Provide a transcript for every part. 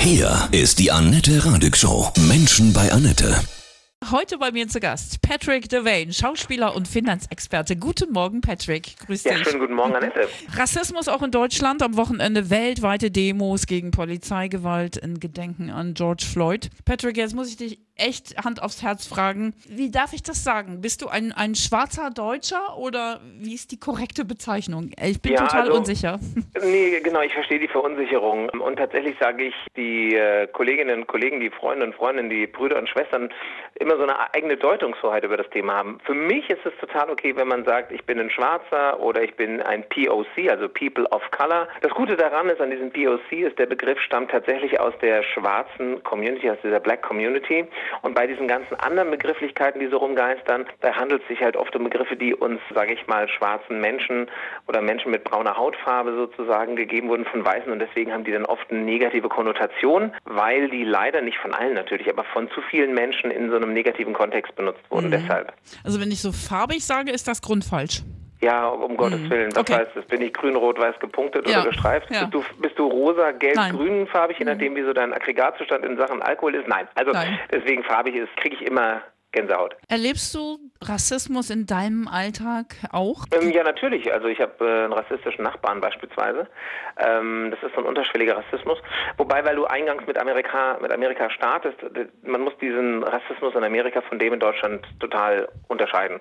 Hier ist die Annette Radig Show. Menschen bei Annette. Heute bei mir zu Gast Patrick Devane, Schauspieler und Finanzexperte. Guten Morgen, Patrick. Grüß Ja, dich. schönen guten Morgen, Annette. Rassismus auch in Deutschland. Am Wochenende weltweite Demos gegen Polizeigewalt in Gedenken an George Floyd. Patrick, jetzt muss ich dich echt Hand aufs Herz fragen. Wie darf ich das sagen? Bist du ein, ein schwarzer Deutscher oder wie ist die korrekte Bezeichnung? Ich bin Ja, total also- unsicher. Nee, genau, ich verstehe die Verunsicherung. Und tatsächlich sage ich, die äh, Kolleginnen und Kollegen, die Freunde und Freundinnen, die Brüder und Schwestern immer so eine eigene Deutungshoheit über das Thema haben. Für mich ist es total okay, wenn man sagt, ich bin ein Schwarzer oder ich bin ein POC, also People of Color. Das Gute daran ist, an diesem POC ist, der Begriff stammt tatsächlich aus der schwarzen Community, aus dieser Black Community. Und bei diesen ganzen anderen Begrifflichkeiten, die so rumgeistern, da handelt es sich halt oft um Begriffe, die uns, sage ich mal, schwarzen Menschen oder Menschen mit brauner Hautfarbe sozusagen gegeben wurden von Weißen. Und deswegen haben die dann oft eine negative Konnotation, weil die leider nicht von allen natürlich, aber von zu vielen Menschen in so einem negativen Kontext benutzt wurden. Deshalb. Also wenn ich so farbig sage, ist das grundfalsch. Ja, um Gottes Willen. Was Okay. heißt das? Bin ich grün, rot, weiß gepunktet Ja. oder gestreift? Ja. Bist, du, bist du rosa, gelb, Nein. grün farbig, je nachdem, wie so dein Aggregatzustand in Sachen Alkohol ist? Nein. Also Nein. deswegen farbig ist, kriege ich immer Gänsehaut. Erlebst du Rassismus in deinem Alltag auch? Ähm, ja, natürlich. Also ich habe äh, einen rassistischen Nachbarn beispielsweise. Ähm, das ist so ein unterschwelliger Rassismus. Wobei, weil du eingangs mit Amerika, mit Amerika startest, man muss diesen Rassismus in Amerika von dem in Deutschland total unterscheiden.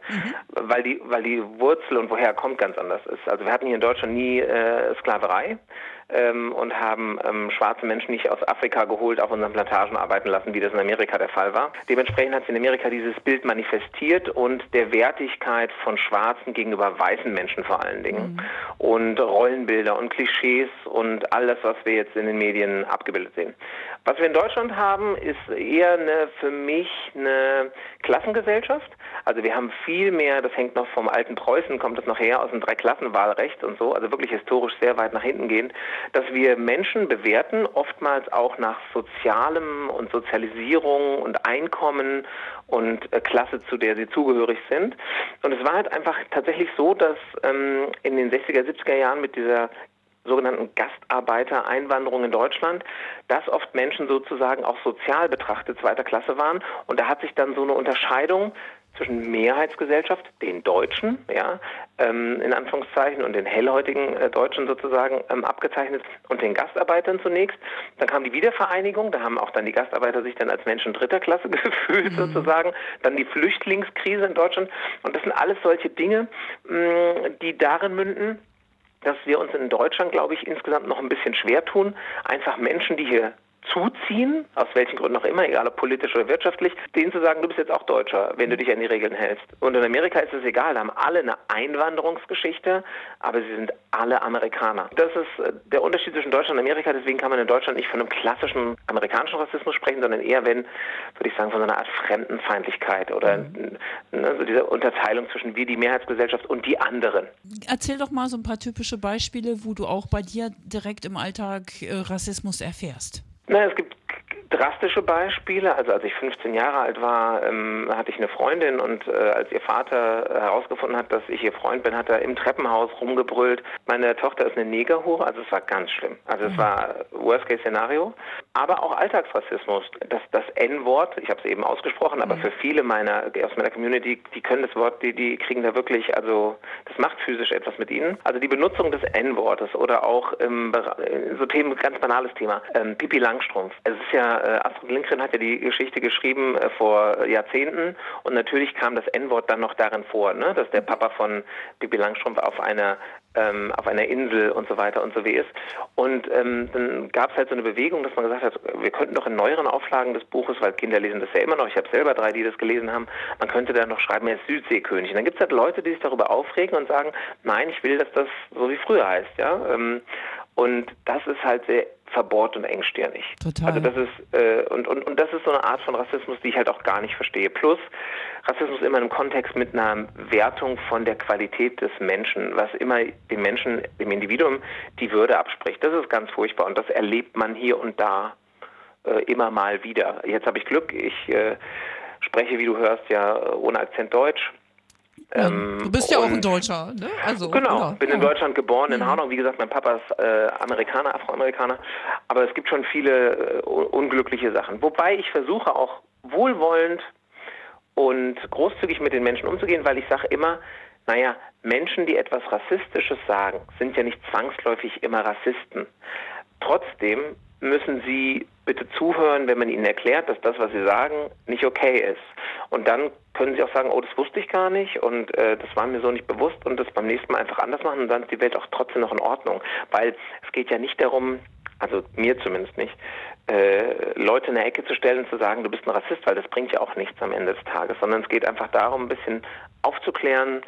Weil die, weil die Wurzel und woher er kommt ganz anders ist. Also wir hatten hier in Deutschland nie äh, Sklaverei. Ähm, und haben ähm, schwarze Menschen nicht aus Afrika geholt, auf unseren Plantagen arbeiten lassen, wie das in Amerika der Fall war. Dementsprechend hat sich in Amerika dieses Bild manifestiert und der Wertigkeit von Schwarzen gegenüber weißen Menschen vor allen Dingen. Und Rollenbilder und Klischees und all das, was wir jetzt in den Medien abgebildet sehen. Was wir in Deutschland haben, ist eher eine, für mich eine Klassengesellschaft. Also wir haben viel mehr, das hängt noch vom alten Preußen, kommt das noch her, aus dem Dreiklassenwahlrecht und so, also wirklich historisch sehr weit nach hinten gehend, dass wir Menschen bewerten, oftmals auch nach sozialem und Sozialisierung und Einkommen und äh, Klasse, zu der sie zugehörig sind. Und es war halt einfach tatsächlich so, dass ähm, in den 60er, 70er Jahren mit dieser sogenannten Gastarbeitereinwanderung in Deutschland, dass oft Menschen sozusagen auch sozial betrachtet zweiter Klasse waren. Und da hat sich dann so eine Unterscheidung zwischen Mehrheitsgesellschaft, den Deutschen, ja, ähm, in Anführungszeichen, und den hellhäutigen äh, Deutschen sozusagen ähm, abgezeichnet und den Gastarbeitern zunächst. Dann kam die Wiedervereinigung, da haben auch dann die Gastarbeiter sich dann als Menschen dritter Klasse gefühlt sozusagen. Dann die Flüchtlingskrise in Deutschland. Und das sind alles solche Dinge, mh, die darin münden, dass wir uns in Deutschland, glaube ich, insgesamt noch ein bisschen schwer tun, einfach Menschen, die hier zuziehen, aus welchen Gründen auch immer, egal ob politisch oder wirtschaftlich, denen zu sagen, du bist jetzt auch Deutscher, wenn du dich an die Regeln hältst. Und in Amerika ist es egal, da haben alle eine Einwanderungsgeschichte, aber sie sind alle Amerikaner. Das ist äh, der Unterschied zwischen Deutschland und Amerika, deswegen kann man in Deutschland nicht von einem klassischen amerikanischen Rassismus sprechen, sondern eher, wenn, würde ich sagen, von so einer Art Fremdenfeindlichkeit oder ne, so dieser Unterteilung zwischen wir, die Mehrheitsgesellschaft und die anderen. Erzähl doch mal so ein paar typische Beispiele, wo du auch bei dir direkt im Alltag äh, Rassismus erfährst. Na, es gibt drastische Beispiele. Also als ich 15 Jahre alt war, ähm, hatte ich eine Freundin und äh, als ihr Vater herausgefunden hat, dass ich ihr Freund bin, hat er im Treppenhaus rumgebrüllt. Meine Tochter ist eine Negerhure, also es war ganz schlimm. Also es war Worst-Case-Szenario. Aber auch Alltagsrassismus. Das, das N-Wort, ich habe es eben ausgesprochen, aber für viele meiner aus meiner Community, die können das Wort, die, die kriegen da wirklich, also das macht physisch etwas mit ihnen. Also die Benutzung des N-Wortes oder auch im, Bera- äh, so Themen, ganz banales Thema, ähm, Pipi Langstrumpf. Es ist ja, äh, Astrid Lindgren hat ja die Geschichte geschrieben äh, vor Jahrzehnten und natürlich kam das N-Wort dann noch darin vor, ne, dass der Papa von Pipi Langstrumpf auf einer ähm, auf einer Insel und so weiter und so wie ist. Und ähm, dann gab es halt so eine Bewegung, dass man gesagt hat, wir könnten doch in neueren Auflagen des Buches, weil Kinder lesen das ja immer noch, ich habe selber drei, die das gelesen haben, man könnte da noch schreiben, er ist Südseekönig. Und dann gibt es halt Leute, die sich darüber aufregen und sagen, nein, ich will, dass das so wie früher heißt. ja. Ähm, und das ist halt sehr verbohrt und engstirnig. Total. Also das ist äh, und, und, und das ist so eine Art von Rassismus, die ich halt auch gar nicht verstehe. Plus Rassismus immer im Kontext mit einer Wertung von der Qualität des Menschen, was immer dem Menschen, dem Individuum die Würde abspricht. Das ist ganz furchtbar und das erlebt man hier und da äh, immer mal wieder. Jetzt habe ich Glück, ich äh, spreche, wie du hörst, ja ohne Akzent Deutsch. Ähm, du bist ja auch ein Deutscher, ne? Also, genau, oder? bin in Deutschland geboren, in mhm. Hanau. Wie gesagt, mein Papa ist äh, Amerikaner, Afroamerikaner. Aber es gibt schon viele äh, unglückliche Sachen. Wobei ich versuche auch wohlwollend und großzügig mit den Menschen umzugehen, weil ich sage immer, naja, Menschen, die etwas Rassistisches sagen, sind ja nicht zwangsläufig immer Rassisten. Trotzdem müssen sie bitte zuhören, wenn man ihnen erklärt, dass das, was sie sagen, nicht okay ist. Und dann können sie auch sagen, oh, das wusste ich gar nicht und äh, das war mir so nicht bewusst und das beim nächsten Mal einfach anders machen und dann ist die Welt auch trotzdem noch in Ordnung. Weil es geht ja nicht darum, also mir zumindest nicht, äh, Leute in der Ecke zu stellen und zu sagen, du bist ein Rassist, weil das bringt ja auch nichts am Ende des Tages, sondern es geht einfach darum, ein bisschen aufzuklären,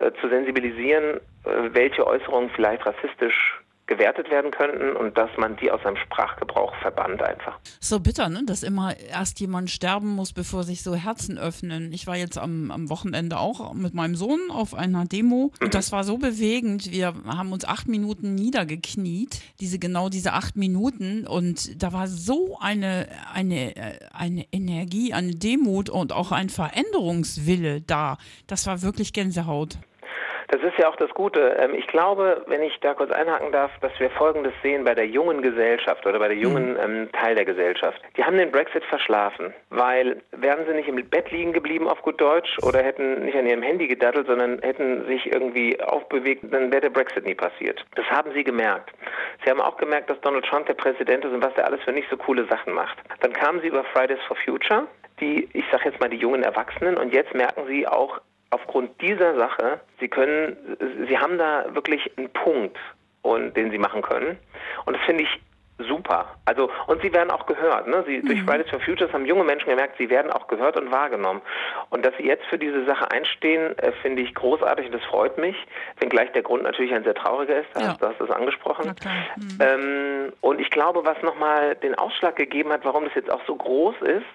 äh, zu sensibilisieren, äh, welche Äußerungen vielleicht rassistisch gewertet werden könnten und dass man die aus seinem Sprachgebrauch verbannt einfach. So bitter, ne? dass immer erst jemand sterben muss, bevor sich so Herzen öffnen. Ich war jetzt am, am Wochenende auch mit meinem Sohn auf einer Demo und das war so bewegend. Wir haben uns acht Minuten niedergekniet, diese genau diese acht Minuten und da war so eine, eine, eine Energie, eine Demut und auch ein Veränderungswille da. Das war wirklich Gänsehaut. Das ist ja auch das Gute. Ähm, ich glaube, wenn ich da kurz einhaken darf, dass wir Folgendes sehen bei der jungen Gesellschaft oder bei der jungen mhm. ähm, Teil der Gesellschaft. Die haben den Brexit verschlafen, weil wären sie nicht im Bett liegen geblieben auf gut Deutsch oder hätten nicht an ihrem Handy gedattelt, sondern hätten sich irgendwie aufbewegt, dann wäre der Brexit nie passiert. Das haben sie gemerkt. Sie haben auch gemerkt, dass Donald Trump der Präsident ist und was er alles für nicht so coole Sachen macht. Dann kamen sie über Fridays for Future, die, ich sage jetzt mal, die jungen Erwachsenen und jetzt merken sie auch, aufgrund dieser Sache, Sie können, Sie haben da wirklich einen Punkt, und, den Sie machen können. Und das finde ich super. Also und sie werden auch gehört. Ne? Sie, mhm. Durch Fridays for Futures haben junge Menschen gemerkt, sie werden auch gehört und wahrgenommen. Und dass sie jetzt für diese Sache einstehen, äh, finde ich großartig und das freut mich. Wenngleich der Grund natürlich ein sehr trauriger ist. Ja. Du hast es angesprochen. Mhm. Ähm, und ich glaube, was nochmal den Ausschlag gegeben hat, warum das jetzt auch so groß ist,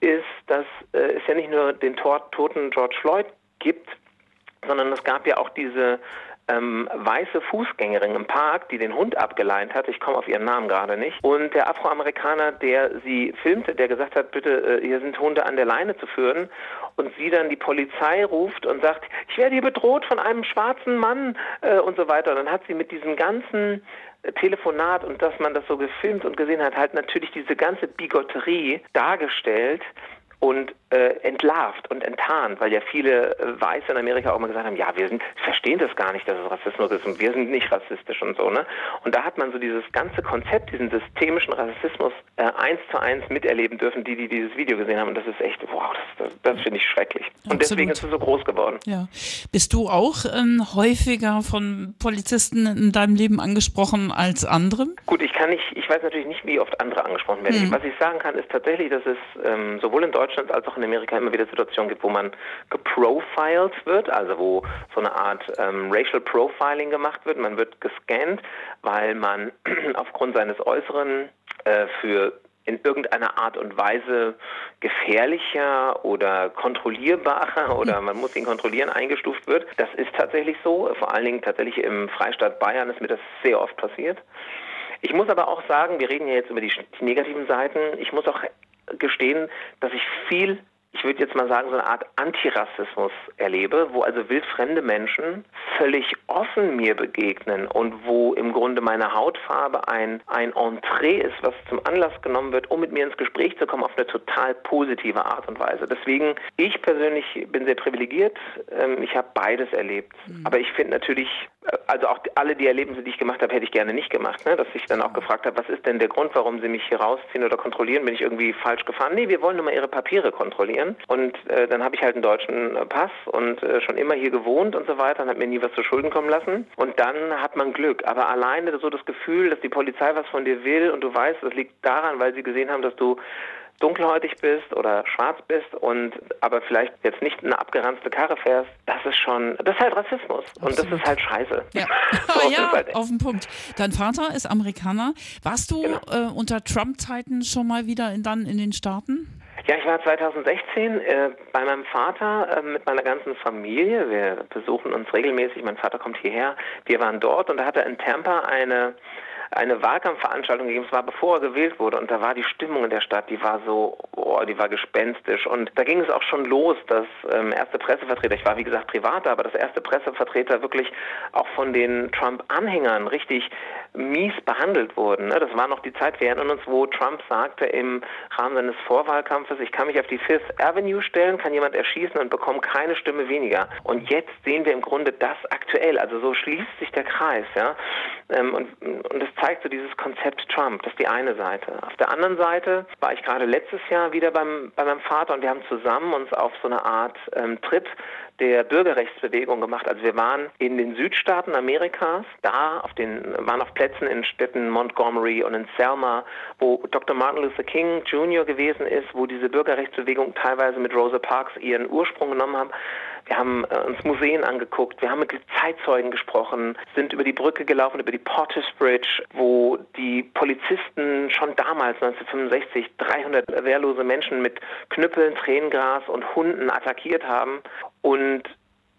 ist, dass äh, es ja nicht nur den toten George Floyd gibt, sondern es gab ja auch diese ähm, weiße Fußgängerin im Park, die den Hund abgeleint hat. Ich komme auf ihren Namen gerade nicht. Und der Afroamerikaner, der sie filmte, der gesagt hat, bitte, äh, hier sind Hunde an der Leine zu führen. Und sie dann die Polizei ruft und sagt, ich werde hier bedroht von einem schwarzen Mann äh, und so weiter. Und dann hat sie mit diesem ganzen Telefonat und dass man das so gefilmt und gesehen hat, halt natürlich diese ganze Bigotterie dargestellt und äh, entlarvt und enttarnt, weil ja viele äh, Weiße in Amerika auch mal gesagt haben, ja, wir sind, verstehen das gar nicht, dass es Rassismus ist und wir sind nicht rassistisch und so, ne? Und da hat man so dieses ganze Konzept, diesen systemischen Rassismus äh, eins zu eins miterleben dürfen, die, die dieses Video gesehen haben und das ist echt, wow, das, das, das finde ich schrecklich. Und Absolut. deswegen ist es so groß geworden. Ja. Bist du auch ähm, häufiger von Polizisten in deinem Leben angesprochen als andere? Gut, ich kann nicht, ich weiß natürlich nicht, wie oft andere angesprochen werden. Hm. Was ich sagen kann, ist tatsächlich, dass es ähm, sowohl in Deutschland Deutschland als auch in Amerika immer wieder Situationen gibt, wo man geprofiled wird, also wo so eine Art ähm, Racial Profiling gemacht wird. Man wird gescannt, weil man aufgrund seines Äußeren äh, für in irgendeiner Art und Weise gefährlicher oder kontrollierbarer oder man muss ihn kontrollieren eingestuft wird. Das ist tatsächlich so. Vor allen Dingen tatsächlich im Freistaat Bayern ist mir das sehr oft passiert. Ich muss aber auch sagen, wir reden ja jetzt über die, die negativen Seiten. Ich muss auch gestehen, dass ich viel ich würde jetzt mal sagen, so eine Art Antirassismus erlebe, wo also wildfremde Menschen völlig offen mir begegnen und wo im Grunde meine Hautfarbe ein, ein Entree ist, was zum Anlass genommen wird, um mit mir ins Gespräch zu kommen auf eine total positive Art und Weise. Deswegen, ich persönlich bin sehr privilegiert. Ähm, ich habe beides erlebt. Mhm. Aber ich finde natürlich, äh, also auch alle die Erlebnisse, die ich gemacht habe, hätte ich gerne nicht gemacht. Ne? Dass ich dann auch gefragt habe, was ist denn der Grund, warum Sie mich hier rausziehen oder kontrollieren? Bin ich irgendwie falsch gefahren? Nee, wir wollen nur mal Ihre Papiere kontrollieren kontrollieren. Und äh, dann habe ich halt einen deutschen Pass und äh, schon immer hier gewohnt und so weiter und habe mir nie was zu Schulden kommen lassen. Und dann hat man Glück. Aber alleine so das Gefühl, dass die Polizei was von dir will und du weißt, das liegt daran, weil sie gesehen haben, dass du dunkelhäutig bist oder schwarz bist und aber vielleicht jetzt nicht eine abgeranzte Karre fährst, das ist schon, das ist halt Rassismus Absolut. und das ist halt scheiße. Ja, so, ja halt auf den Punkt. Dein Vater ist Amerikaner. Warst du genau. äh, unter Trump-Zeiten schon mal wieder in, dann in den Staaten? Ja, ich war 2016 äh, bei meinem Vater äh, mit meiner ganzen Familie. Wir besuchen uns regelmäßig. Mein Vater kommt hierher. Wir waren dort und da hat er in Tampa eine eine Wahlkampfveranstaltung gegeben. Es war bevor er gewählt wurde und da war die Stimmung in der Stadt, die war so, oh, die war gespenstisch. Und da ging es auch schon los, dass ähm, erste Pressevertreter, ich war wie gesagt privat, aber dass erste Pressevertreter wirklich auch von den Trump-Anhängern richtig mies behandelt wurden. Ne? Das war noch die Zeit, wir erinnern uns, wo Trump sagte im Rahmen seines Vorwahlkampfes, ich kann mich auf die Fifth Avenue stellen, kann jemand erschießen und bekomme keine Stimme weniger. Und jetzt sehen wir im Grunde das aktuell. Also so schließt sich der Kreis. Ja? Ähm, und, und das zeigt so dieses Konzept Trump. Das ist die eine Seite. Auf der anderen Seite war ich gerade letztes Jahr wieder beim, bei meinem Vater und wir haben zusammen uns auf so eine Art ähm, Trip der Bürgerrechtsbewegung gemacht. Also wir waren in den Südstaaten Amerikas, da auf den, waren auf Plätzen in Städten Montgomery und in Selma, wo Dr. Martin Luther King Jr. gewesen ist, wo diese Bürgerrechtsbewegung teilweise mit Rosa Parks ihren Ursprung genommen haben. Wir haben äh, uns Museen angeguckt, wir haben mit Zeitzeugen gesprochen, sind über die Brücke gelaufen, über die Portis Bridge, wo die Polizisten schon damals, 1965, 300 wehrlose Menschen mit Knüppeln, Tränengras und Hunden attackiert haben. Und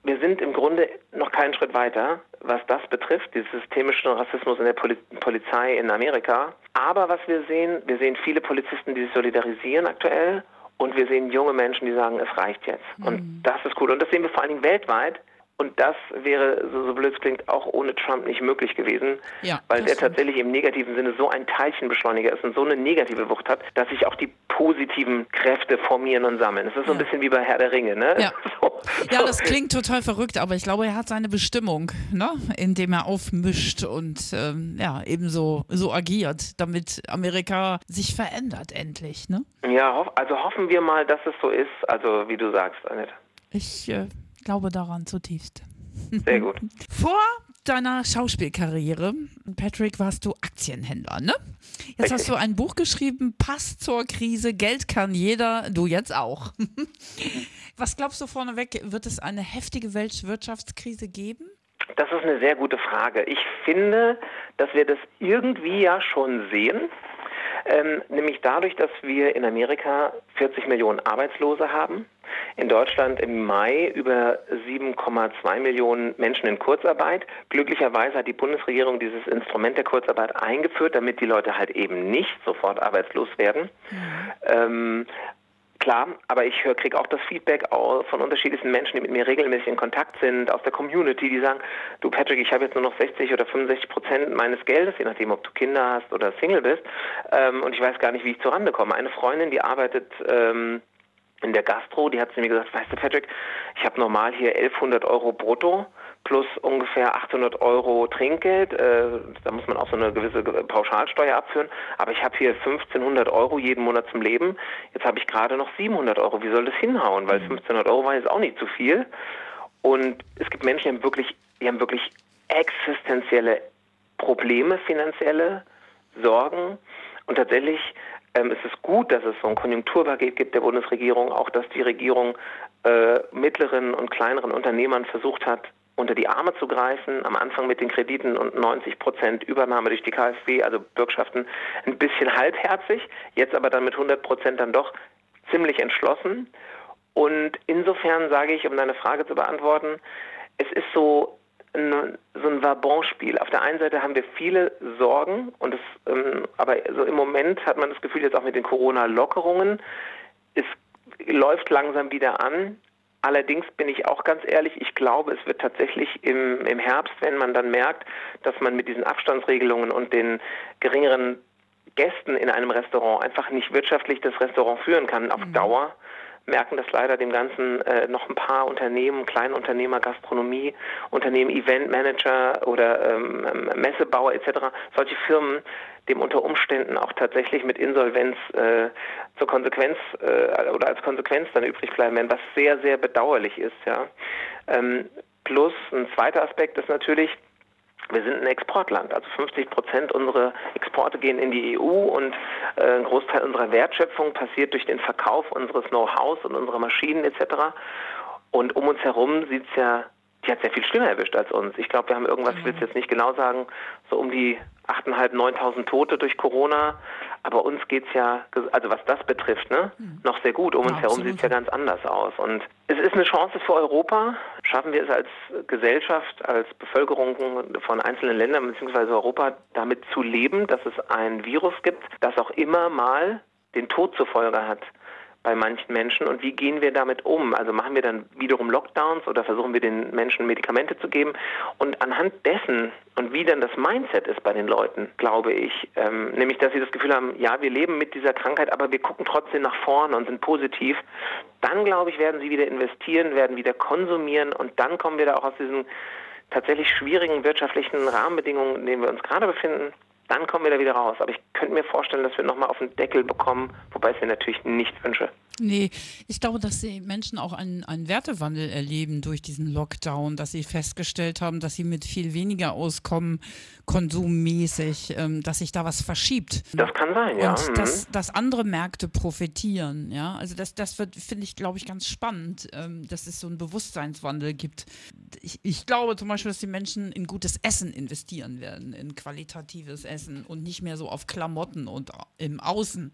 wir sind im Grunde noch keinen Schritt weiter, was das betrifft, diesen systemischen Rassismus in der Poli Polizei in Amerika. Aber was wir sehen, wir sehen viele Polizisten, die sich solidarisieren aktuell und wir sehen junge Menschen, die sagen, es reicht jetzt. Mhm. Und das ist cool. Und das sehen wir vor allen Dingen weltweit. Und das wäre, so, so blöd es klingt, auch ohne Trump nicht möglich gewesen, ja, weil er tatsächlich im negativen Sinne so ein Teilchenbeschleuniger ist und so eine negative Wucht hat, dass sich auch die positiven Kräfte formieren und sammeln. Das ist so ein bisschen wie bei Herr der Ringe, ne? Ja. So, ja, das klingt total verrückt, aber ich glaube, er hat seine Bestimmung, ne? indem er aufmischt und ähm, ja, ebenso so agiert, damit Amerika sich verändert endlich. Ne? Ja, also hoffen wir mal, dass es so ist, also wie du sagst, Annette. Ich äh, glaube daran zutiefst. Sehr gut. Vor deiner Schauspielkarriere, Patrick, warst du Aktienhändler, ne? Jetzt Richtig. hast du ein Buch geschrieben, Pass zur Krise, Geld kann jeder, du jetzt auch. Was glaubst du vorneweg, wird es eine heftige Weltwirtschaftskrise geben? Das ist eine sehr gute Frage. Ich finde, dass wir das irgendwie ja schon sehen. Ähm, nämlich dadurch, dass wir in Amerika 40 Millionen Arbeitslose haben, in Deutschland im Mai über 7,2 Millionen Menschen in Kurzarbeit. Glücklicherweise hat die Bundesregierung dieses Instrument der Kurzarbeit eingeführt, damit die Leute halt eben nicht sofort arbeitslos werden. Mhm. Ähm, Klar, aber ich kriege auch das Feedback von unterschiedlichen Menschen, die mit mir regelmäßig in Kontakt sind, aus der Community, die sagen, du Patrick, ich habe jetzt nur noch 60 oder 65 Prozent meines Geldes, je nachdem, ob du Kinder hast oder Single bist, ähm, und ich weiß gar nicht, wie ich zurande komme. Eine Freundin, die arbeitet ähm, in der Gastro, die hat zu mir gesagt, weißt du Patrick, ich habe normal hier 1100 Euro brutto plus ungefähr 800 Euro Trinkgeld. Äh, da muss man auch so eine gewisse Pauschalsteuer abführen. Aber ich habe hier 1500 Euro jeden Monat zum Leben. Jetzt habe ich gerade noch 700 Euro. Wie soll das hinhauen? Weil 1500 Euro war jetzt auch nicht zu viel. Und es gibt Menschen, die haben wirklich, die haben wirklich existenzielle Probleme, finanzielle Sorgen. Und tatsächlich ähm, es ist gut, dass es so ein Konjunkturpaket gibt der Bundesregierung, auch dass die Regierung äh, mittleren und kleineren Unternehmern versucht hat, unter die Arme zu greifen, am Anfang mit den Krediten und 90 Prozent Übernahme durch die KfW, also Bürgschaften, ein bisschen halbherzig, jetzt aber dann mit 100 Prozent dann doch ziemlich entschlossen. Und insofern sage ich, um deine Frage zu beantworten, es ist so ein, so ein Vabon-Spiel. Auf der einen Seite haben wir viele Sorgen und es, ähm, aber so im Moment hat man das Gefühl jetzt auch mit den Corona-Lockerungen, es läuft langsam wieder an. Allerdings bin ich auch ganz ehrlich, ich glaube, es wird tatsächlich im, im Herbst, wenn man dann merkt, dass man mit diesen Abstandsregelungen und den geringeren Gästen in einem Restaurant einfach nicht wirtschaftlich das Restaurant führen kann auf mhm. Dauer, merken das leider dem Ganzen äh, noch ein paar Unternehmen, Kleinunternehmer, Gastronomie, Unternehmen, Eventmanager oder ähm, Messebauer etc., solche Firmen, dem unter Umständen auch tatsächlich mit Insolvenz äh, zur Konsequenz äh, oder als Konsequenz dann übrig bleiben werden, was sehr, sehr bedauerlich ist. Ja. Ähm, plus ein zweiter Aspekt ist natürlich, wir sind ein Exportland. Also 50 Prozent unserer Exporte gehen in die EU und äh, ein Großteil unserer Wertschöpfung passiert durch den Verkauf unseres Know-hows und unserer Maschinen etc. Und um uns herum sieht es ja, die hat sehr viel schlimmer erwischt als uns. Ich glaube, wir haben irgendwas, ich will es jetzt nicht genau sagen, so um die 8.500, 9.000 Tote durch Corona. Aber uns geht's ja, also was das betrifft, ne, mhm. noch sehr gut. Um uns ja, herum sieht es ja ganz anders aus. Und es ist eine Chance für Europa. Schaffen wir es als Gesellschaft, als Bevölkerung von einzelnen Ländern bzw. Europa damit zu leben, dass es ein Virus gibt, das auch immer mal den Tod zur Folge hat bei manchen Menschen und wie gehen wir damit um? Also machen wir dann wiederum Lockdowns oder versuchen wir den Menschen Medikamente zu geben? Und anhand dessen und wie dann das Mindset ist bei den Leuten, glaube ich, ähm, nämlich dass sie das Gefühl haben, ja, wir leben mit dieser Krankheit, aber wir gucken trotzdem nach vorne und sind positiv, dann glaube ich, werden sie wieder investieren, werden wieder konsumieren und dann kommen wir da auch aus diesen tatsächlich schwierigen wirtschaftlichen Rahmenbedingungen, in denen wir uns gerade befinden, dann kommen wir da wieder raus. Aber ich könnte mir vorstellen, dass wir nochmal auf den Deckel bekommen, wobei ich es mir natürlich nicht wünsche. Nee, ich glaube, dass die Menschen auch einen, einen Wertewandel erleben durch diesen Lockdown, dass sie festgestellt haben, dass sie mit viel weniger auskommen, konsummäßig, ähm, dass sich da was verschiebt. Das kann sein, ja. Und mhm. dass, dass andere Märkte profitieren, ja. Also das, das wird, finde ich, glaube ich, ganz spannend, ähm, dass es so einen Bewusstseinswandel gibt. Ich, ich glaube zum Beispiel, dass die Menschen in gutes Essen investieren werden, in qualitatives Essen und nicht mehr so auf Klamotten und im Außen.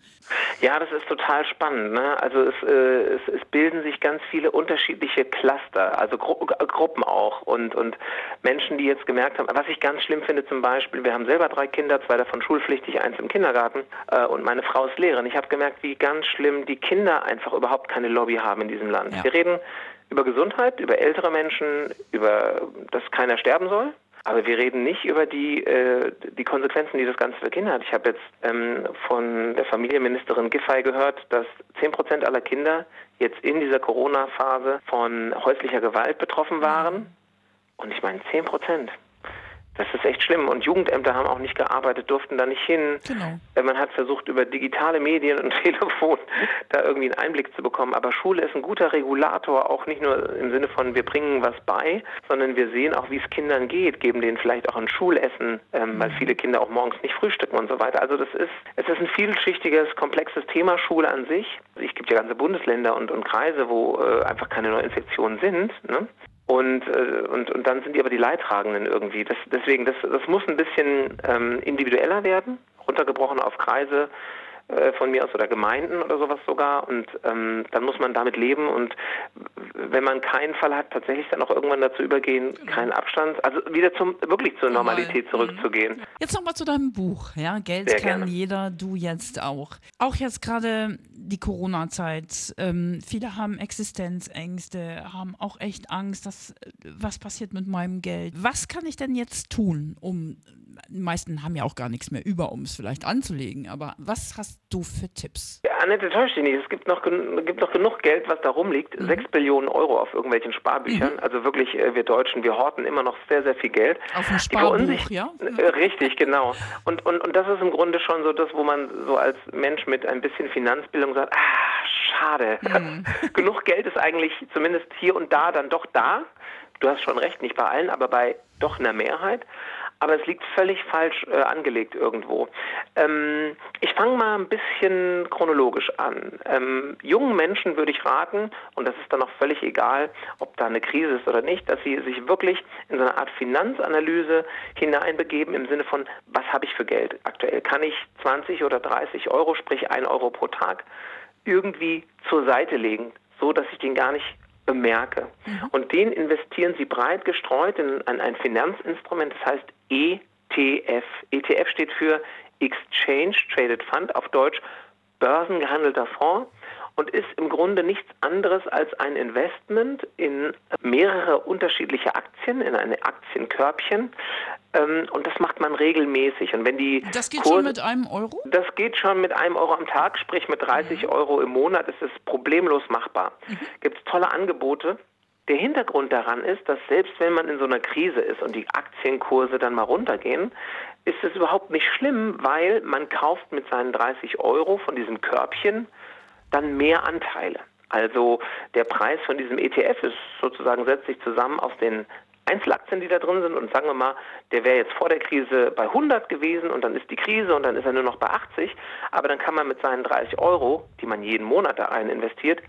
Ja, das ist total spannend. Ne? Also es, äh, es, es, bilden sich ganz viele unterschiedliche Cluster, also Gru Gruppen auch und, und Menschen, die jetzt gemerkt haben, was ich ganz schlimm finde zum Beispiel, wir haben selber drei Kinder, zwei davon schulpflichtig, eins im Kindergarten äh, und meine Frau ist Lehrerin. Ich habe gemerkt, wie ganz schlimm die Kinder einfach überhaupt keine Lobby haben in diesem Land. Ja. Wir reden über Gesundheit, über ältere Menschen, über dass keiner sterben soll. Aber wir reden nicht über die, äh, die Konsequenzen, die das Ganze für Kinder hat. Ich habe jetzt ähm, von der Familienministerin Giffey gehört, dass 10 Prozent aller Kinder jetzt in dieser Corona-Phase von häuslicher Gewalt betroffen waren. Und ich meine 10 Prozent. Das ist echt schlimm. Und Jugendämter haben auch nicht gearbeitet, durften da nicht hin. Genau. Äh, man hat versucht, über digitale Medien und Telefon da irgendwie einen Einblick zu bekommen. Aber Schule ist ein guter Regulator, auch nicht nur im Sinne von, wir bringen was bei, sondern wir sehen auch, wie es Kindern geht, geben denen vielleicht auch ein Schulessen, ähm, mhm. weil viele Kinder auch morgens nicht frühstücken und so weiter. Also das ist, es ist ein vielschichtiges, komplexes Thema Schule an sich. Es gibt ja ganze Bundesländer und, und Kreise, wo äh, einfach keine Neuinfektionen sind. Ne? Und, äh, und, und dann sind die aber die Leidtragenden irgendwie. Das, deswegen, das, das muss ein bisschen ähm, individueller werden, runtergebrochen auf Kreise äh, von mir aus oder Gemeinden oder sowas sogar. Und ähm, dann muss man damit leben und wenn man keinen Fall hat, tatsächlich dann auch irgendwann dazu übergehen, genau. keinen Abstand, also wieder zum wirklich zur Normalität mhm. zurückzugehen. Jetzt nochmal zu deinem Buch, ja. Geld Sehr kann gerne. jeder, du jetzt auch. Auch jetzt gerade die Corona-Zeit. Ähm, viele haben Existenzängste, haben auch echt Angst, dass was passiert mit meinem Geld. Was kann ich denn jetzt tun, um die meisten haben ja auch gar nichts mehr über, um es vielleicht anzulegen. Aber was hast du für Tipps? Ja, Annette, täuscht dich nicht. Es gibt noch, gibt noch genug Geld, was da rumliegt. Mhm. Sechs Billionen Euro auf irgendwelchen Sparbüchern. Mhm. Also wirklich, äh, wir Deutschen, wir horten immer noch sehr, sehr viel Geld. Auf ein Sparbuch, ja? Äh, richtig, genau. Und, und, und das ist im Grunde schon so das, wo man so als Mensch mit ein bisschen Finanzbildung sagt, ah, schade. Mhm. genug Geld ist eigentlich zumindest hier und da dann doch da. Du hast schon recht, nicht bei allen, aber bei doch einer Mehrheit aber es liegt völlig falsch äh, angelegt irgendwo. Ähm, ich fange mal ein bisschen chronologisch an. Ähm, jungen Menschen würde ich raten, und das ist dann auch völlig egal, ob da eine Krise ist oder nicht, dass sie sich wirklich in so eine Art Finanzanalyse hineinbegeben im Sinne von, was habe ich für Geld aktuell? Kann ich 20 oder 30 Euro, sprich 1 Euro pro Tag, irgendwie zur Seite legen, so dass ich den gar nicht bemerke. Mhm. Und den investieren sie breit gestreut in, in ein Finanzinstrument, das heißt ETF. ETF steht für Exchange Traded Fund, auf Deutsch börsengehandelter Fonds und ist im Grunde nichts anderes als ein Investment in mehrere unterschiedliche Aktien, in eine Aktienkörbchen. Ähm, und das macht man regelmäßig. Und wenn die das geht Kurse, schon mit einem Euro? Das geht schon mit einem Euro am Tag, sprich mit 30 mhm. Euro im Monat ist es problemlos machbar. Mhm. Gibt es tolle Angebote. Der Hintergrund daran ist, dass selbst wenn man in so einer Krise ist und die Aktienkurse dann mal runtergehen, ist es überhaupt nicht schlimm, weil man kauft mit seinen 30 Euro von diesem Körbchen dann mehr Anteile. Also der Preis von diesem ETF ist sozusagen setzt sich zusammen aus den Einzelaktien, die da drin sind und sagen wir mal, der wäre jetzt vor der Krise bei 100 gewesen und dann ist die Krise und dann ist er nur noch bei 80, aber dann kann man mit seinen 30 Euro, die man jeden Monat da rein investiert,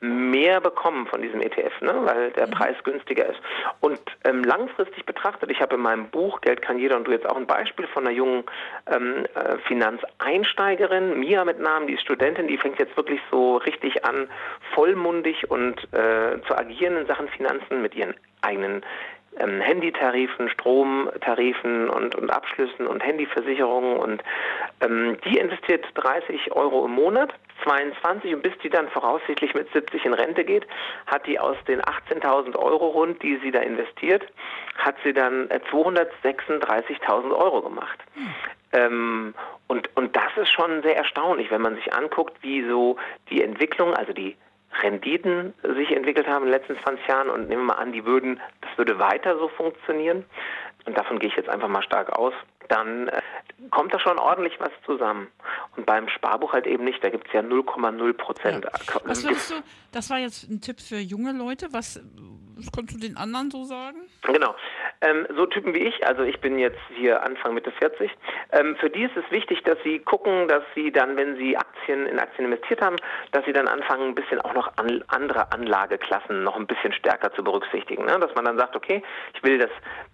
mehr bekommen von diesem ETF, ne? weil der mhm. Preis günstiger ist. Und ähm, langfristig betrachtet, ich habe in meinem Buch Geld kann jeder und du jetzt auch ein Beispiel von einer jungen ähm, äh, Finanzeinsteigerin, Mia mit Namen, die ist Studentin, die fängt jetzt wirklich so richtig an, vollmundig und äh, zu agieren in Sachen Finanzen mit ihren eigenen ähm, Handytarifen, Stromtarifen und, und Abschlüssen und Handyversicherungen und ähm, die investiert 30 Euro im Monat, 22 und bis die dann voraussichtlich mit 70 in Rente geht, hat die aus den 18.000 Euro rund, die sie da investiert, hat sie dann 236.000 äh, Euro gemacht. Hm. Ähm, und, und das ist schon sehr erstaunlich, wenn man sich anguckt, wie so die Entwicklung, also die Renditen sich entwickelt haben in den letzten 20 Jahren und nehmen wir mal an, die würden, das würde weiter so funktionieren. Und davon gehe ich jetzt einfach mal stark aus dann äh, kommt da schon ordentlich was zusammen. Und beim Sparbuch halt eben nicht, da gibt es ja 0,0 Prozent. Ja. Was würdest du, das war jetzt ein Tipp für junge Leute, was, was kannst du den anderen so sagen? Genau, ähm, so Typen wie ich, also ich bin jetzt hier Anfang Mitte 40, ähm, für die ist es wichtig, dass sie gucken, dass sie dann, wenn sie Aktien in Aktien investiert haben, dass sie dann anfangen, ein bisschen auch noch an, andere Anlageklassen noch ein bisschen stärker zu berücksichtigen. Ne? Dass man dann sagt, okay, ich will das,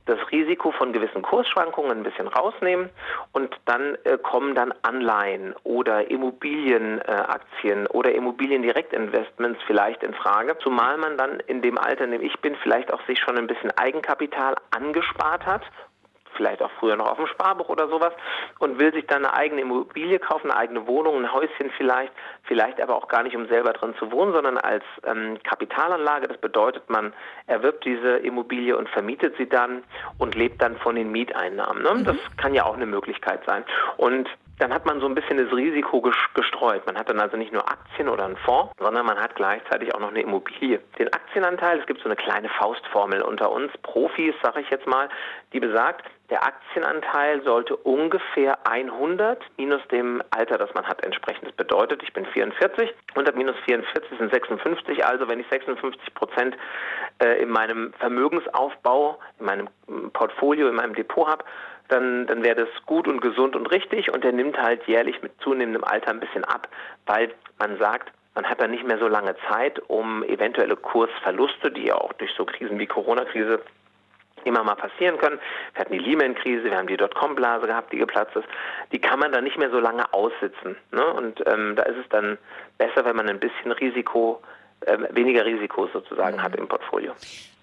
das Risiko von gewissen Kursschwankungen ein bisschen raus rausnehmen und dann äh, kommen dann Anleihen oder Immobilienaktien äh, oder Immobiliendirektinvestments vielleicht in Frage, zumal man dann in dem Alter, in dem ich bin, vielleicht auch sich schon ein bisschen Eigenkapital angespart hat vielleicht auch früher noch auf dem Sparbuch oder sowas und will sich dann eine eigene Immobilie kaufen, eine eigene Wohnung, ein Häuschen vielleicht, vielleicht aber auch gar nicht, um selber drin zu wohnen, sondern als ähm, Kapitalanlage. Das bedeutet, man erwirbt diese Immobilie und vermietet sie dann und lebt dann von den Mieteinnahmen. Ne? Mhm. Das kann ja auch eine Möglichkeit sein. Und dann hat man so ein bisschen das Risiko gestreut. Man hat dann also nicht nur Aktien oder einen Fonds, sondern man hat gleichzeitig auch noch eine Immobilie. Den Aktienanteil, es gibt so eine kleine Faustformel unter uns Profis, sage ich jetzt mal, die besagt, der Aktienanteil sollte ungefähr 100 minus dem Alter, das man hat, entsprechen. Das bedeutet, ich bin 44, 100 minus 44 sind 56. Also wenn ich 56 Prozent äh, in meinem Vermögensaufbau, in meinem Portfolio, in meinem Depot habe, dann, dann wäre das gut und gesund und richtig und der nimmt halt jährlich mit zunehmendem Alter ein bisschen ab, weil man sagt, man hat dann nicht mehr so lange Zeit, um eventuelle Kursverluste, die ja auch durch so Krisen wie Corona-Krise immer mal passieren können. Wir hatten die Lehman-Krise, wir haben die Dotcom-Blase gehabt, die geplatzt ist. Die kann man dann nicht mehr so lange aussitzen. Ne? Und ähm, da ist es dann besser, wenn man ein bisschen Risiko weniger Risiko sozusagen mhm. hat im Portfolio.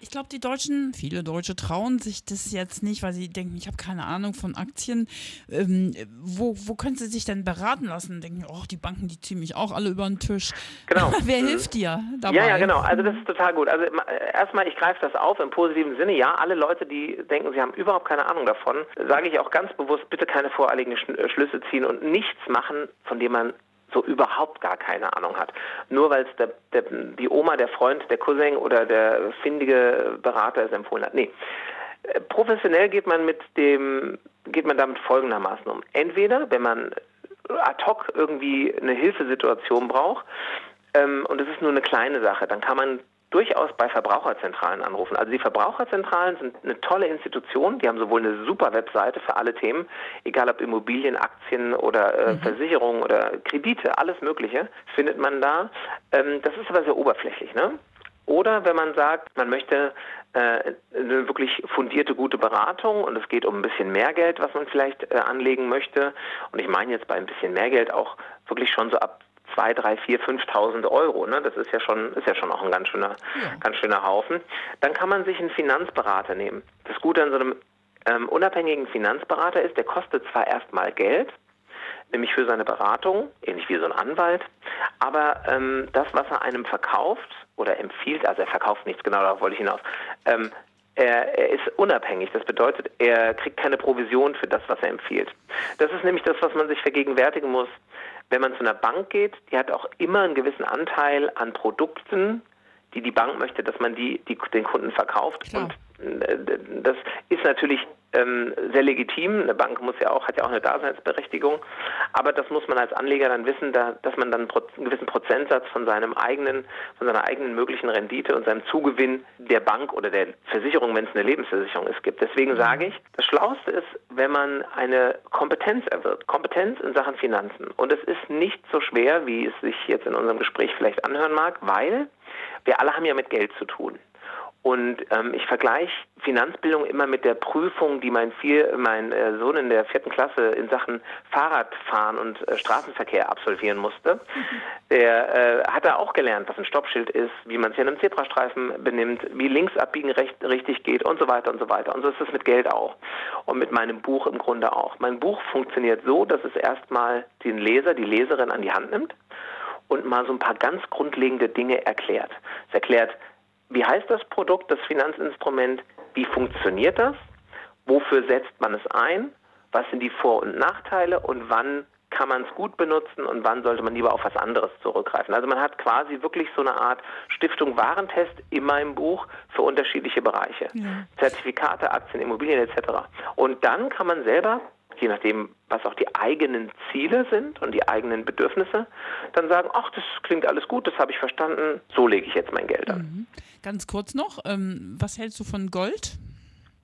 Ich glaube, die Deutschen, viele Deutsche trauen sich das jetzt nicht, weil sie denken, ich habe keine Ahnung von Aktien. Ähm, wo, wo können sie sich denn beraten lassen? Denken, oh, die Banken, die ziehen mich auch alle über den Tisch. Genau. Wer mhm. hilft dir dabei? Ja, ja, genau. Also das ist total gut. Also erstmal, ich greife das auf im positiven Sinne. Ja, alle Leute, die denken, sie haben überhaupt keine Ahnung davon, sage ich auch ganz bewusst, bitte keine voreiligen Schlüsse ziehen und nichts machen, von dem man so überhaupt gar keine Ahnung hat. Nur weil es die Oma, der Freund, der Cousin oder der findige Berater es empfohlen hat. Nee. Äh, professionell geht man mit dem, geht man damit folgendermaßen um. Entweder, wenn man ad hoc irgendwie eine Hilfesituation braucht, ähm, und es ist nur eine kleine Sache, dann kann man durchaus bei Verbraucherzentralen anrufen. Also die Verbraucherzentralen sind eine tolle Institution. Die haben sowohl eine super Webseite für alle Themen, egal ob Immobilien, Aktien oder äh, mhm. Versicherungen oder Kredite, alles Mögliche findet man da. Ähm, das ist aber sehr oberflächlich. Ne? Oder wenn man sagt, man möchte äh, eine wirklich fundierte, gute Beratung und es geht um ein bisschen mehr Geld, was man vielleicht äh, anlegen möchte. Und ich meine jetzt bei ein bisschen mehr Geld auch wirklich schon so ab 2, 3, 4, 5.000 Euro. Ne? Das ist ja schon, ist ja schon auch ein ganz schöner, ja. ganz schöner Haufen. Dann kann man sich einen Finanzberater nehmen. Das Gute an so einem ähm, unabhängigen Finanzberater ist, der kostet zwar erstmal Geld, nämlich für seine Beratung, ähnlich wie so ein Anwalt, aber ähm, das, was er einem verkauft oder empfiehlt, also er verkauft nichts, genau darauf wollte ich hinaus, ähm, er, er, ist unabhängig. Das bedeutet, er kriegt keine Provision für das, was er empfiehlt. Das ist nämlich das, was man sich vergegenwärtigen muss. Wenn man zu einer Bank geht, die hat auch immer einen gewissen Anteil an Produkten, die die Bank möchte, dass man die, die den Kunden verkauft. Klar. Und äh, das ist natürlich ähm, sehr legitim. Eine Bank muss ja auch, hat ja auch eine Daseinsberechtigung. Aber das muss man als Anleger dann wissen, da, dass man dann einen gewissen Prozentsatz von seinem eigenen, von seiner eigenen möglichen Rendite und seinem Zugewinn der Bank oder der Versicherung, wenn es eine Lebensversicherung ist, gibt. Deswegen mhm. sage ich, das Schlauste ist, wenn man eine Kompetenz erwirbt. Kompetenz in Sachen Finanzen. Und es ist nicht so schwer, wie es sich jetzt in unserem Gespräch vielleicht anhören mag, weil wir alle haben ja mit Geld zu tun. Und ähm, ich vergleiche Finanzbildung immer mit der Prüfung, die mein, vier, mein äh, Sohn in der vierten Klasse in Sachen Fahrradfahren und äh, Straßenverkehr absolvieren musste. Mhm. Der äh, hat da auch gelernt, was ein Stoppschild ist, wie man sich an einem Zebrastreifen benimmt, wie links abbiegen recht, richtig geht und so weiter und so weiter. Und so ist es mit Geld auch. Und mit meinem Buch im Grunde auch. Mein Buch funktioniert so, dass es erstmal den Leser, die Leserin an die Hand nimmt und mal so ein paar ganz grundlegende Dinge erklärt. Es erklärt, wie heißt das Produkt, das Finanzinstrument? Wie funktioniert das? Wofür setzt man es ein? Was sind die Vor- und Nachteile? Und wann kann man es gut benutzen und wann sollte man lieber auf was anderes zurückgreifen. Also man hat quasi wirklich so eine Art Stiftung Warentest in meinem Buch für unterschiedliche Bereiche. Ja. Zertifikate, Aktien, Immobilien etc. Und dann kann man selber je nachdem, was auch die eigenen Ziele sind und die eigenen Bedürfnisse, dann sagen, ach, das klingt alles gut, das habe ich verstanden, so lege ich jetzt mein Geld an. Mhm. Ganz kurz noch, ähm, was hältst du von Gold?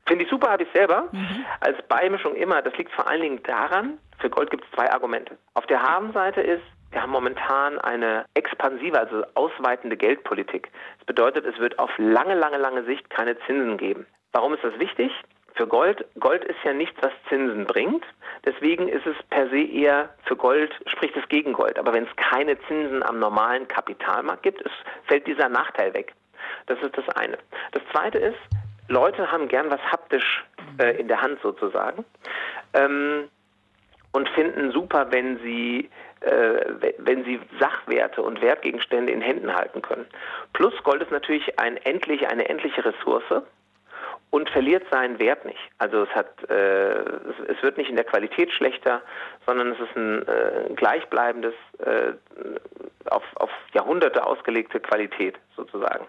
Finde ich super, habe ich selber. Mhm. Als Beimischung immer. Das liegt vor allen Dingen daran, für Gold gibt es zwei Argumente. Auf der Habenseite ist, wir haben momentan eine expansive, also ausweitende Geldpolitik. Das bedeutet, es wird auf lange, lange, lange Sicht keine Zinsen geben. Warum ist das wichtig? Für Gold. Gold ist ja nichts, was Zinsen bringt. Deswegen ist es per se eher für Gold, spricht es gegen Gold. Aber wenn es keine Zinsen am normalen Kapitalmarkt gibt, es fällt dieser Nachteil weg. Das ist das eine. Das zweite ist, Leute haben gern was haptisch äh, in der Hand sozusagen ähm, und finden super, wenn sie äh, wenn sie Sachwerte und Wertgegenstände in Händen halten können. Plus Gold ist natürlich ein endlich, eine endliche Ressource und verliert seinen Wert nicht. Also es hat, äh, es, es, wird nicht in der Qualität schlechter, sondern es ist ein äh, gleichbleibendes, äh, auf, auf Jahrhunderte ausgelegte Qualität sozusagen.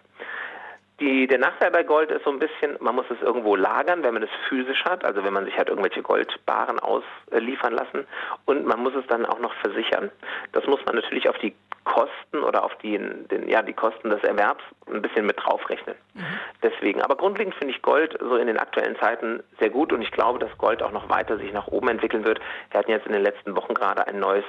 Die, der Nachteil bei Gold ist so ein bisschen, man muss es irgendwo lagern, wenn man es physisch hat, also wenn man sich halt irgendwelche Goldbaren ausliefern lassen und man muss es dann auch noch versichern. Das muss man natürlich auf die Kosten oder auf die, den, ja, die Kosten des Erwerbs ein bisschen mit draufrechnen. Mhm. Deswegen, aber grundlegend finde ich Gold so in den aktuellen Zeiten sehr gut und ich glaube, dass Gold auch noch weiter sich nach oben entwickeln wird. Wir hatten jetzt in den letzten Wochen gerade ein neues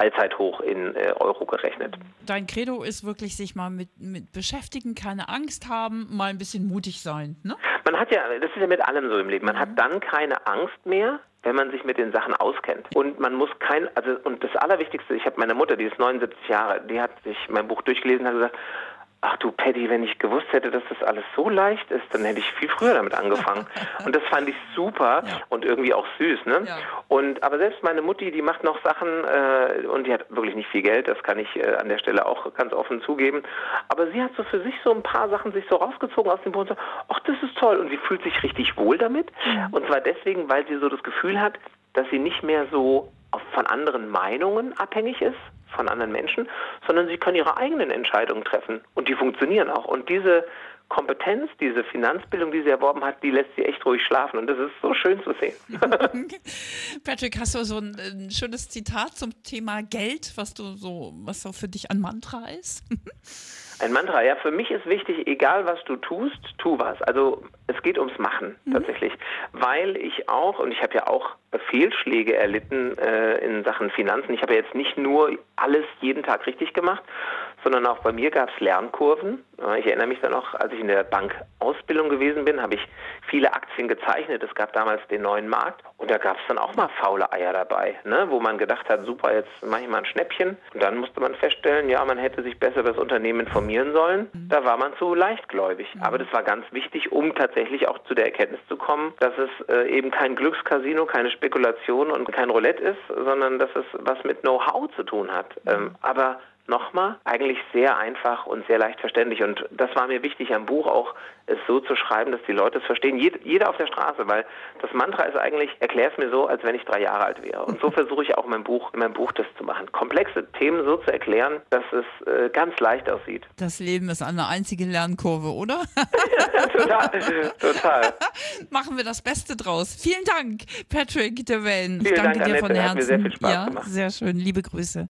Allzeithoch in äh, Euro gerechnet. Dein Credo ist wirklich, sich mal mit, mit beschäftigen, keine Angst haben, mal ein bisschen mutig sein. Ne? Man hat ja, das ist ja mit allem so im Leben, man mhm. hat dann keine Angst mehr, wenn man sich mit den Sachen auskennt. Und man muss kein, also und das Allerwichtigste, ich habe meine Mutter, die ist 79 Jahre, die hat sich mein Buch durchgelesen und hat gesagt, ach du Paddy, wenn ich gewusst hätte, dass das alles so leicht ist, dann hätte ich viel früher damit angefangen. und das fand ich super ja. und irgendwie auch süß, ne? Ja. Und aber selbst meine Mutti, die macht noch Sachen äh, und die hat wirklich nicht viel Geld, das kann ich äh, an der Stelle auch ganz offen zugeben. Aber sie hat so für sich so ein paar Sachen sich so rausgezogen aus dem so, ach, das ist toll und sie fühlt sich richtig wohl damit. Ja. Und zwar deswegen, weil sie so das Gefühl hat, dass sie nicht mehr so von anderen Meinungen abhängig ist, von anderen Menschen, sondern sie können ihre eigenen Entscheidungen treffen und die funktionieren auch. Und diese Kompetenz, diese Finanzbildung, die sie erworben hat, die lässt sie echt ruhig schlafen und das ist so schön zu sehen. Patrick, hast du so ein, ein, schönes Zitat zum Thema Geld, was du so, was so für dich ein Mantra ist? Ein Mantra, ja, für mich ist wichtig, egal was du tust, tu was. Also es geht ums Machen mhm. tatsächlich, weil ich auch, und ich habe ja auch Fehlschläge erlitten äh, in Sachen Finanzen. Ich habe ja jetzt nicht nur alles jeden Tag richtig gemacht, sondern auch bei mir gab es Lernkurven. Ich erinnere mich dann noch, als ich in der Bankausbildung gewesen bin, habe ich viele Aktien gezeichnet. Es gab damals den neuen Markt und da gab es dann auch mal faule Eier dabei, ne? wo man gedacht hat, super, jetzt mache ich mal ein Schnäppchen. Und dann musste man feststellen, ja, man hätte sich besser das Unternehmen informieren sollen. Mhm. Da war man zu leichtgläubig. Mhm. Aber das war ganz wichtig, um tatsächlich auch zu der Erkenntnis zu kommen, dass es äh, eben kein Glückscasino, keine Spekulation und kein Roulette ist, sondern dass es was mit Know-how zu tun hat. Mhm. Ähm, aber nochmal, eigentlich sehr einfach und sehr leicht verständlich. Und das war mir wichtig am Buch auch, es so zu schreiben, dass die Leute es verstehen. jeder auf der Straße, weil das Mantra ist eigentlich, erklär es mir so, als wenn ich drei Jahre alt wäre. Und so versuche ich auch in meinem Buch, in meinem Buch das zu machen. Komplexe Themen so zu erklären, dass es äh, ganz leicht aussieht. Das Leben ist eine einzige Lernkurve, oder? total, total. Machen wir das Beste draus. Vielen Dank, Patrick de Wellen. Ich danke Dank, dir Annette. von Herzen. Hat mir sehr viel Spaß ja, gemacht. sehr schön. Liebe Grüße.